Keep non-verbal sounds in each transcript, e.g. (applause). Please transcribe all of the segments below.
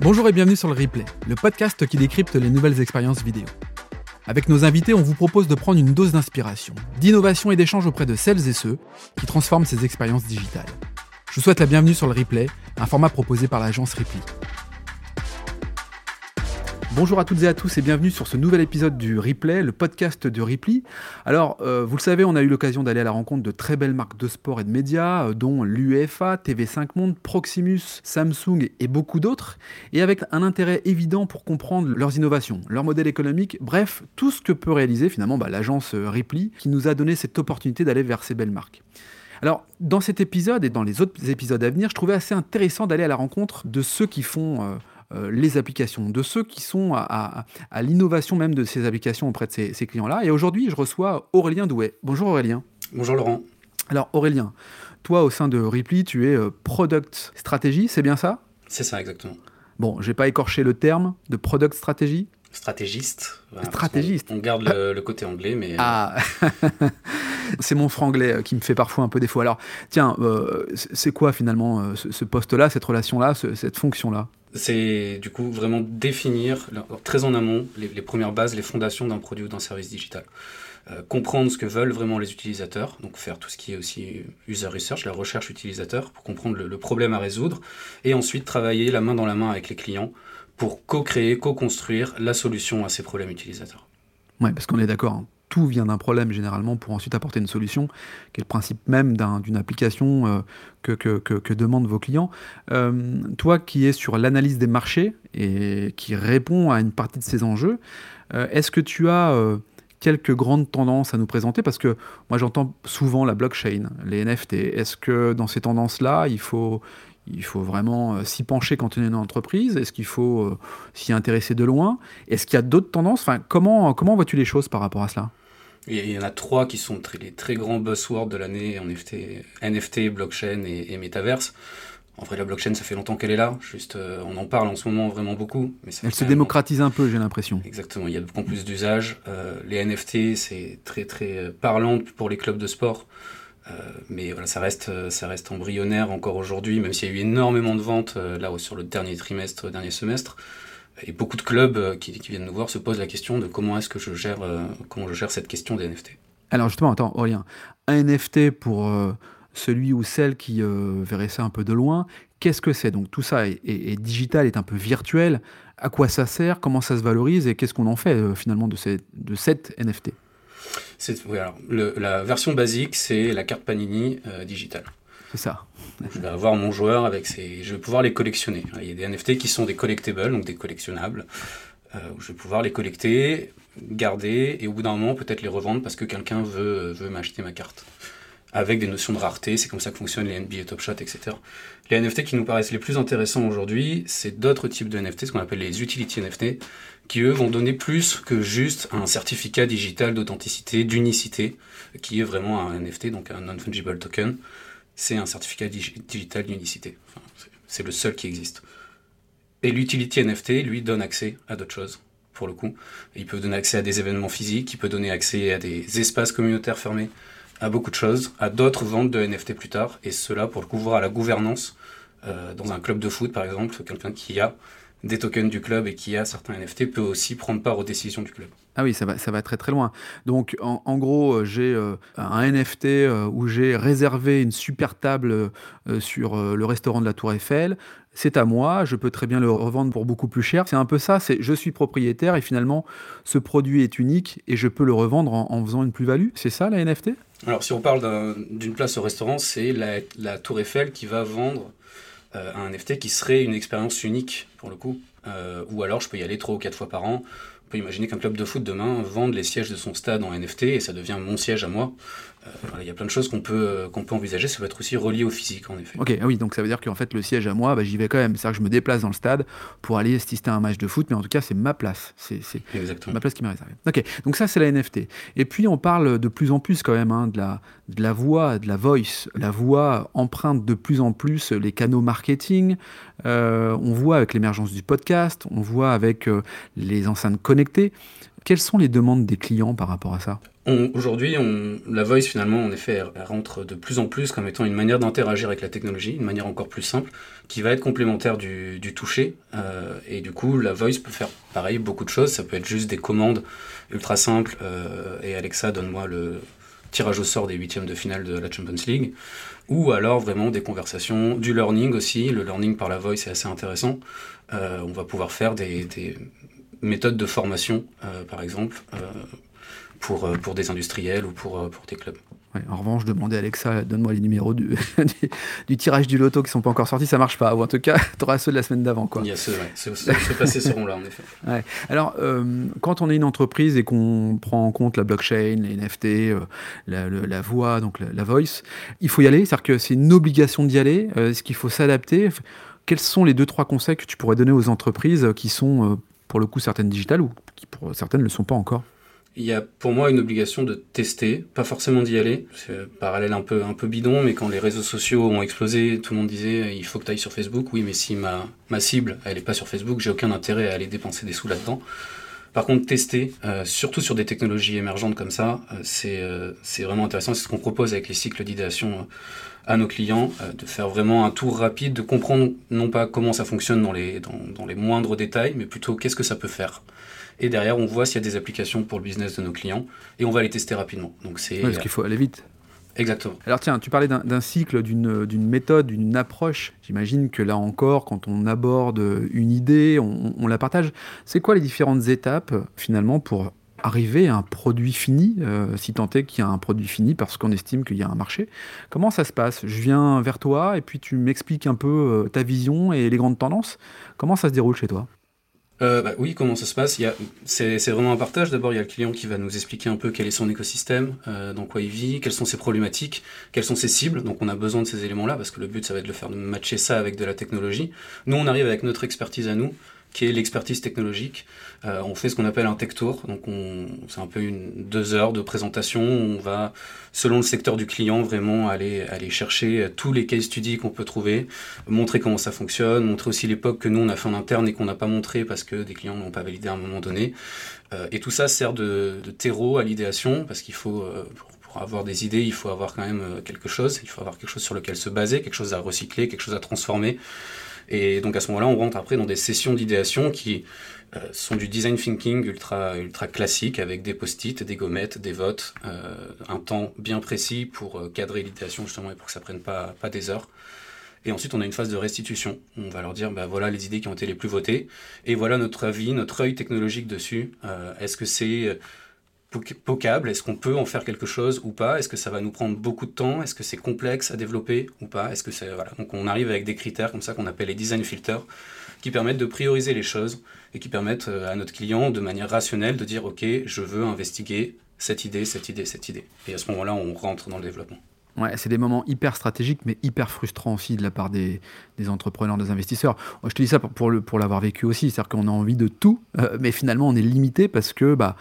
Bonjour et bienvenue sur le Replay, le podcast qui décrypte les nouvelles expériences vidéo. Avec nos invités, on vous propose de prendre une dose d'inspiration, d'innovation et d'échange auprès de celles et ceux qui transforment ces expériences digitales. Je vous souhaite la bienvenue sur le Replay, un format proposé par l'agence Ripley. Bonjour à toutes et à tous et bienvenue sur ce nouvel épisode du Replay, le podcast de Ripley. Alors, euh, vous le savez, on a eu l'occasion d'aller à la rencontre de très belles marques de sport et de médias, euh, dont l'UEFA, TV5 Monde, Proximus, Samsung et beaucoup d'autres, et avec un intérêt évident pour comprendre leurs innovations, leur modèle économique, bref, tout ce que peut réaliser finalement bah, l'agence euh, Ripley, qui nous a donné cette opportunité d'aller vers ces belles marques. Alors, dans cet épisode et dans les autres épisodes à venir, je trouvais assez intéressant d'aller à la rencontre de ceux qui font les applications, de ceux qui sont à, l'innovation même de ces applications auprès de ces, clients-là. Et aujourd'hui, je reçois Aurélien Douet. Bonjour Aurélien. Bonjour Laurent. Alors Aurélien, toi au sein de Ripley, tu es euh, Product Strategy, c'est bien ça? C'est ça exactement. Bon, j'ai pas écorché le terme de Product Strategy Stratégiste. Stratégiste. On, garde le, côté anglais, mais. Euh, ah (laughs) C'est mon franglais qui me fait parfois un peu défaut. Alors, tiens, c'est quoi finalement ce, poste-là, cette relation-là, cette fonction-là? C'est du coup vraiment définir très en amont les, premières bases, les fondations d'un produit ou d'un service digital. Euh, comprendre ce que veulent vraiment les utilisateurs, donc faire tout ce qui est aussi user research, la recherche utilisateur, pour comprendre le, problème à résoudre, et ensuite travailler la main dans la main avec les clients pour co-créer, co-construire la solution à ces problèmes utilisateurs. Oui, parce qu'on est d'accord, hein tout vient d'un problème généralement pour ensuite apporter une solution, qui est le principe même d'une application euh, que, que, demandent vos clients. Euh, toi qui es sur l'analyse des marchés et qui répond à une partie de ces enjeux, euh, est-ce que tu as quelques grandes tendances à nous présenter? Parce que moi j'entends souvent la blockchain, les NFT. Est-ce que dans ces tendances-là, il faut, il faut vraiment s'y pencher quand on est une entreprise? Est-ce qu'il faut s'y intéresser de loin? Est-ce qu'il y a d'autres tendances? Enfin, Comment, comment vois-tu les choses par rapport à cela? Il y en a trois qui sont les très grands buzzwords de l'année NFT, NFT, blockchain et, et métaverse. En vrai, la blockchain, ça fait longtemps qu'elle est là. Juste, euh, on en parle en ce moment vraiment beaucoup. Mais Elle se démocratise un peu, j'ai l'impression. Exactement. Il y a plus en plus d'usages. Euh, les NFT, c'est très très euh, parlant pour les clubs de sport. mais voilà, ça reste, ça reste embryonnaire encore aujourd'hui, même s'il y a eu énormément de ventes là sur le dernier trimestre, dernier semestre. Et beaucoup de clubs euh, qui, viennent nous voir se posent la question de comment est-ce que je gère, euh, comment je gère cette question des NFT. Alors justement, attends, Aurélien, un NFT pour euh, celui ou celle qui verrait ça un peu de loin, qu'est-ce que c'est? Donc tout ça est, digital, est un peu virtuel. À quoi ça sert? Comment ça se valorise? Et qu'est-ce qu'on en fait finalement de, ces, de cette NFT oui, alors, la version basique, c'est la carte Panini digitale. C'est ça. Je vais avoir mon joueur avec ses. Je vais pouvoir les collectionner. Il y a des NFT qui sont des collectibles, donc des collectionnables. Euh, je vais pouvoir les collecter, garder et au bout d'un moment peut-être les revendre parce que quelqu'un veut, veut m'acheter ma carte. Avec des notions de rareté, c'est comme ça que fonctionnent les NBA Top Shot, etc. Les NFT qui nous paraissent les plus intéressants aujourd'hui, c'est d'autres types de NFT, ce qu'on appelle les utility NFT, qui eux vont donner plus que juste un certificat digital d'authenticité, d'unicité, qui est vraiment un NFT, donc un non-fungible token c'est un certificat digital d'unicité. c'est le seul qui existe. Et l'utility NFT lui donne accès à d'autres choses, pour le coup. Il peut donner accès à des événements physiques, il peut donner accès à des espaces communautaires fermés, à beaucoup de choses, à d'autres ventes de NFT plus tard, et cela pour le coup à la gouvernance euh, dans un club de foot par exemple, quelqu'un qui a des tokens du club et qui a certains NFT peut aussi prendre part aux décisions du club. Ah oui, ça va, ça va très très loin. Donc en, gros, euh, j'ai euh, un NFT euh, où j'ai réservé une super table sur le restaurant de la Tour Eiffel. C'est à moi, je peux très bien le revendre pour beaucoup plus cher. C'est un peu ça, c'est je suis propriétaire et finalement ce produit est unique et je peux le revendre en, faisant une plus-value. C'est ça la NFT Alors si on parle d'une place au restaurant, c'est la, la Tour Eiffel qui va vendre euh, un NFT qui serait une expérience unique pour le coup. Euh, ou alors je peux y aller trois ou quatre fois par an. On peut imaginer qu'un club de foot demain vende les sièges de son stade en NFT et ça devient mon siège à moi. Euh, il y a plein de choses qu'on peut, euh, qu'on peut envisager. Ça peut être aussi relié au physique, en effet. Ok, ah oui, donc ça veut dire qu'en fait, le siège à moi, bah, j'y vais quand même. C'est-à-dire que je me déplace dans le stade pour aller assister à un match de foot, mais en tout cas, c'est ma place. C'est, ma place qui m'est réservée. Ok, donc ça, c'est la NFT. Et puis, on parle de plus en plus quand même hein, de, la, de la voix, de la voice. La voix emprunte de plus en plus les canaux marketing. Euh, on voit avec l'émergence du podcast, on voit avec les enceintes connectées. Quelles sont les demandes des clients par rapport à ça? Aujourd'hui, la voice, finalement, en effet, elle, rentre de plus en plus comme étant une manière d'interagir avec la technologie, une manière encore plus simple, qui va être complémentaire du, toucher. Euh, et du coup, la voice peut faire pareil, beaucoup de choses. Ça peut être juste des commandes ultra simples. Euh, et Alexa, donne-moi le tirage au sort des huitièmes de finale de la Champions League. Ou alors vraiment des conversations, du learning aussi. Le learning par la voice est assez intéressant. Euh, on va pouvoir faire des, des méthodes de formation, par exemple pour, euh, pour des industriels ou pour, euh, pour des clubs. en revanche, demander à Alexa, donne-moi les numéros du, (laughs) du, tirage du loto qui ne sont pas encore sortis, ça marche pas. Ou en tout cas, (laughs) tu auras ceux de la semaine d'avant. Quoi. Il y a ceux, ouais. ceux, passés seront là, en effet. (laughs) Ouais. Alors, euh, quand on est une entreprise et qu'on prend en compte la blockchain, les NFT, la, la, voix, donc la, voice, il faut y aller. C'est-à-dire que c'est une obligation d'y aller. Est-ce qu'il faut s'adapter? Quels sont les deux, trois conseils que tu pourrais donner aux entreprises qui sont, pour le coup, certaines digitales ou qui, pour certaines, ne le sont pas encore? Il y a pour moi une obligation de tester, pas forcément d'y aller. C'est un parallèle un peu, un peu bidon, mais quand les réseaux sociaux ont explosé, tout le monde disait il faut que tu ailles sur Facebook. Oui, mais si ma, cible, elle n'est pas sur Facebook, j'ai aucun intérêt à aller dépenser des sous là-dedans. Par contre, tester, euh, surtout sur des technologies émergentes comme ça, euh, c'est euh, c'est vraiment intéressant. C'est ce qu'on propose avec les cycles d'idéation à nos clients, de faire vraiment un tour rapide, de comprendre non pas comment ça fonctionne dans les, dans les moindres détails, mais plutôt qu'est-ce que ça peut faire. Et derrière, on voit s'il y a des applications pour le business de nos clients et on va les tester rapidement. Donc c'est parce qu'il faut aller vite. Exactement. Alors tiens, tu parlais d'un cycle, d'une méthode, d'une approche. J'imagine que là encore, quand on aborde une idée, on, la partage. C'est quoi les différentes étapes finalement pour arriver à un produit fini, euh, si tant est qu'il y a un produit fini parce qu'on estime qu'il y a un marché? Comment ça se passe? Je viens vers toi et puis tu m'expliques un peu euh, ta vision et les grandes tendances. Comment ça se déroule chez toi? Euh, bah, oui, comment ça se passe? C'est vraiment un partage. D'abord, il y a le client qui va nous expliquer un peu quel est son écosystème, euh, dans quoi il vit, quelles sont ses problématiques, quelles sont ses cibles. Donc on a besoin de ces éléments-là parce que le but, ça va être de le faire matcher ça avec de la technologie. Nous, on arrive avec notre expertise à nous, qui est l'expertise technologique. Euh, on fait ce qu'on appelle un tech tour, donc c'est un peu une deux heures de présentation. On va, selon le secteur du client, vraiment aller aller chercher tous les case studies qu'on peut trouver, montrer comment ça fonctionne, montrer aussi l'époque que nous on a fait en interne et qu'on n'a pas montré parce que des clients n'ont pas validé à un moment donné. Euh, et tout ça sert de, terreau à l'idéation parce qu'il faut euh, pour avoir des idées, il faut avoir quand même quelque chose, il faut avoir quelque chose sur lequel se baser, quelque chose à recycler, quelque chose à transformer. Et donc à ce moment-là, on rentre après dans des sessions d'idéation qui euh, sont du design thinking ultra, ultra classique avec des post-it, des gommettes, des votes, euh, un temps bien précis pour euh, cadrer l'idéation justement et pour que ça prenne pas, pas des heures. Et ensuite, on a une phase de restitution. On va leur dire, bah, voilà les idées qui ont été les plus votées, et voilà notre avis, notre œil technologique dessus. Est-ce que c'est pocable Est-ce qu'on peut en faire quelque chose ou pas? Est-ce que ça va nous prendre beaucoup de temps? Est-ce que c'est complexe à développer ou pas? Est-ce que c'est voilà Donc on arrive avec des critères comme ça qu'on appelle les design filters qui permettent de prioriser les choses et qui permettent euh, à notre client de manière rationnelle de dire ok je veux investiguer cette idée, cette idée, cette idée. Et à ce moment-là on rentre dans le développement. Ouais, c'est des moments hyper stratégiques, mais hyper frustrants aussi de la part des, des entrepreneurs, des investisseurs. Je te dis ça pour, pour l'avoir vécu aussi, c'est-à-dire qu'on a envie de tout, euh, mais finalement on est limité parce que bah,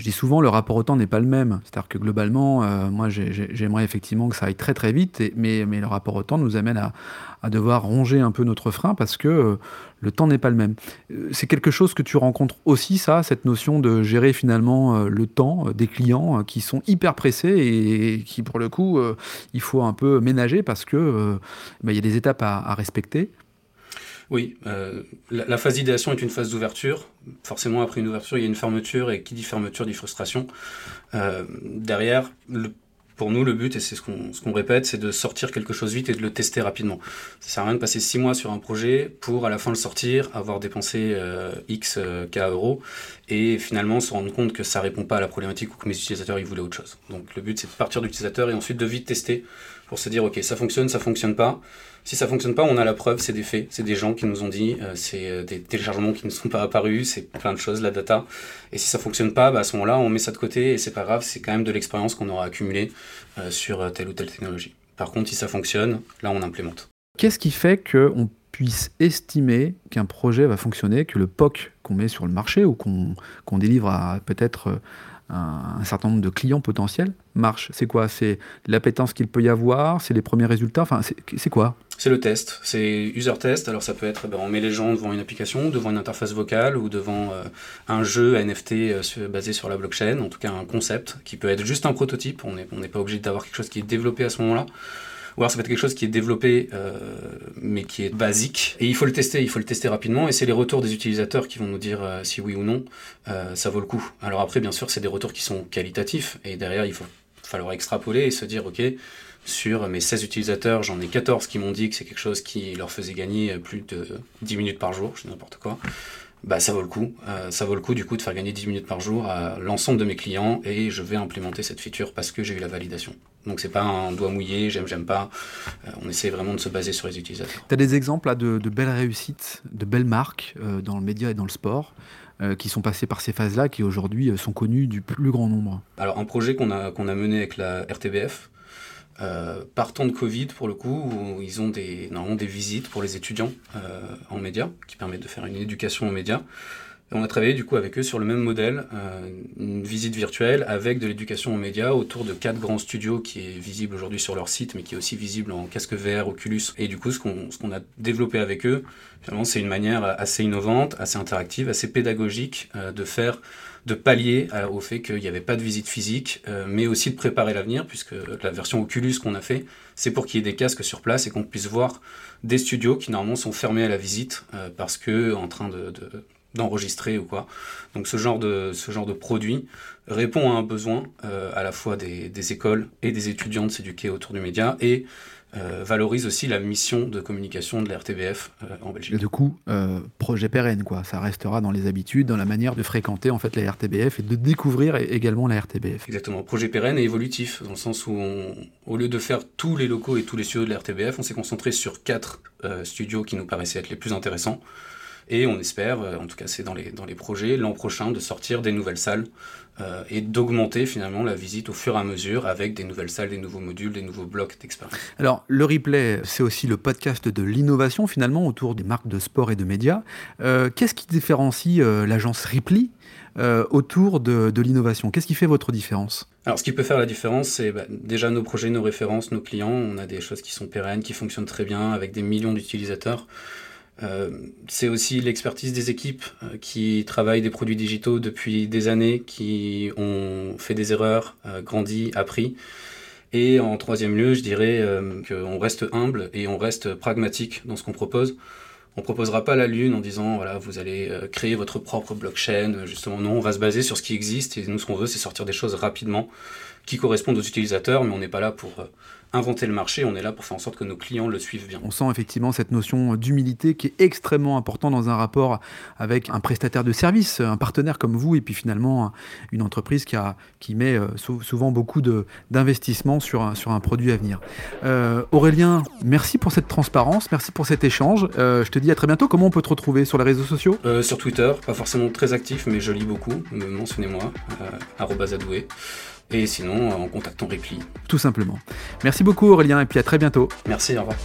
je dis souvent, le rapport au temps n'est pas le même. C'est-à-dire que globalement, euh, moi, j'aimerais effectivement que ça aille très très vite, mais, le rapport au temps nous amène à, devoir ronger un peu notre frein parce que euh, le temps n'est pas le même. Euh, c'est quelque chose que tu rencontres aussi, ça, cette notion de gérer finalement le temps des clients qui sont hyper pressés et, qui, pour le coup, il faut un peu ménager parce que bah, il y a des étapes à respecter. Oui, euh, la, phase d'idéation est une phase d'ouverture. Forcément, après une ouverture, il y a une fermeture, et qui dit fermeture dit frustration. Euh, derrière, pour nous, le but, et c'est ce qu'on répète, c'est de sortir quelque chose vite et de le tester rapidement. Ça sert à rien de passer six mois sur un projet pour à la fin le sortir, avoir dépensé euh, X K euros, et finalement se rendre compte que ça répond pas à la problématique ou que mes utilisateurs ils voulaient autre chose. Donc le but, c'est de partir d'utilisateur et ensuite de vite tester pour se dire, ok, ça fonctionne, ça fonctionne pas. Si ça fonctionne pas, on a la preuve, c'est des faits, c'est des gens qui nous ont dit, euh, c'est euh, des téléchargements qui ne sont pas apparus, c'est plein de choses, la data. Et si ça fonctionne pas, bah, à ce moment-là, on met ça de côté et c'est pas grave, c'est quand même de l'expérience qu'on aura accumulée euh, sur telle ou telle technologie. Par contre, si ça fonctionne, là, on implémente. Qu'est-ce qui fait qu'on puisse estimer qu'un projet va fonctionner, que le POC qu'on met sur le marché ou qu'on délivre à peut-être un, certain nombre de clients potentiels marche? C'est quoi? C'est l'appétence qu'il peut y avoir? C'est les premiers résultats? Enfin, c'est quoi? C'est le test, c'est user test. Alors ça peut être, ben, on met les gens devant une application, devant une interface vocale ou devant euh, un jeu NFT euh, basé sur la blockchain, en tout cas un concept qui peut être juste un prototype. On n'est pas obligé d'avoir quelque chose qui est développé à ce moment-là. Ou alors ça peut être quelque chose qui est développé euh, mais qui est basique. Et il faut le tester, il faut le tester rapidement. Et c'est les retours des utilisateurs qui vont nous dire si oui ou non ça vaut le coup. Alors après, bien sûr, c'est des retours qui sont qualitatifs. Et derrière, il faut falloir extrapoler et se dire, ok, sur mes 16 utilisateurs, j'en ai 14 qui m'ont dit que c'est quelque chose qui leur faisait gagner plus de 10 minutes par jour, je sais n'importe quoi. Bah, ça vaut le coup. Euh, ça vaut le coup du coup de faire gagner 10 minutes par jour à l'ensemble de mes clients et je vais implémenter cette feature parce que j'ai eu la validation. Donc c'est pas un doigt mouillé, j'aime, j'aime pas. Euh, on essaie vraiment de se baser sur les utilisateurs. Tu as des exemples là, de, belles réussites, de belles marques euh, dans le média et dans le sport qui sont passées par ces phases-là, qui aujourd'hui sont connues du plus grand nombre? Alors un projet qu'on a, qu'on a mené avec la RTBF, euh, de Covid, pour le coup, où ils ont des, normalement des visites pour les étudiants euh, en médias, qui permettent de faire une éducation aux médias. On a travaillé du coup avec eux sur le même modèle, euh, une visite virtuelle avec de l'éducation aux médias autour de quatre grands studios qui est visible aujourd'hui sur leur site, mais qui est aussi visible en casque VR, Oculus. Et du coup, ce qu'on a développé avec eux, finalement, c'est une manière assez innovante, assez interactive, assez pédagogique de faire de pallier au fait qu'il n'y avait pas de visite physique, euh, mais aussi de préparer l'avenir, puisque la version Oculus qu'on a fait, c'est pour qu'il y ait des casques sur place et qu'on puisse voir des studios qui normalement sont fermés à la visite euh, parce que en train de, d'enregistrer ou quoi. Donc ce genre de, ce genre produit répond à un besoin euh, à la fois des, des, écoles et des étudiants de s'éduquer autour du média et euh, valorise aussi la mission de communication de la RTBF euh, en Belgique. Et du coup, euh, projet pérenne, quoi. Ça restera dans les habitudes, dans la manière de fréquenter en fait la RTBF et de découvrir également la RTBF. Exactement, projet pérenne et évolutif, dans le sens où, au lieu de faire tous les locaux et tous les studios de la RTBF, on s'est concentré sur quatre studios qui nous paraissaient être les plus intéressants. Et on espère, en tout cas c'est dans les, dans les projets, l'an prochain de sortir des nouvelles salles euh, et d'augmenter finalement la visite au fur et à mesure avec des nouvelles salles, des nouveaux modules, des nouveaux blocs d'expérience. Alors le replay, c'est aussi le podcast de l'innovation finalement autour des marques de sport et de médias. Euh, qu'est-ce qui différencie euh, l'agence Ripley autour de, l'innovation? Qu'est-ce qui fait votre différence? Alors, ce qui peut faire la différence, c'est bah, déjà nos projets, nos références, nos clients. On a des choses qui sont pérennes, qui fonctionnent très bien, avec des millions d'utilisateurs. Euh, c'est aussi l'expertise des équipes euh, qui travaillent des produits digitaux depuis des années, qui ont fait des erreurs, euh, grandi, appris. Et en troisième lieu, je dirais qu'on reste humble et on reste pragmatique dans ce qu'on propose. On proposera pas la lune en disant voilà vous allez créer votre propre blockchain. Justement non, on va se baser sur ce qui existe et nous ce qu'on veut c'est sortir des choses rapidement qui correspondent aux utilisateurs, mais on n'est pas là pour inventer le marché, on est là pour faire en sorte que nos clients le suivent bien. On sent effectivement cette notion d'humilité qui est extrêmement importante dans un rapport avec un prestataire de service, un partenaire comme vous, et puis finalement une entreprise qui, a, qui met euh, souvent beaucoup d'investissement sur un, sur un produit à venir. Euh, Aurélien, merci pour cette transparence, merci pour cet échange. Euh, je te dis à très bientôt. Comment on peut te retrouver sur les réseaux sociaux? Sur Twitter, pas forcément très actif, mais je lis beaucoup. Mentionnez-moi, adoué et sinon en contactant Ripley. Tout simplement. Merci beaucoup Aurélien et puis à très bientôt. Merci, au revoir.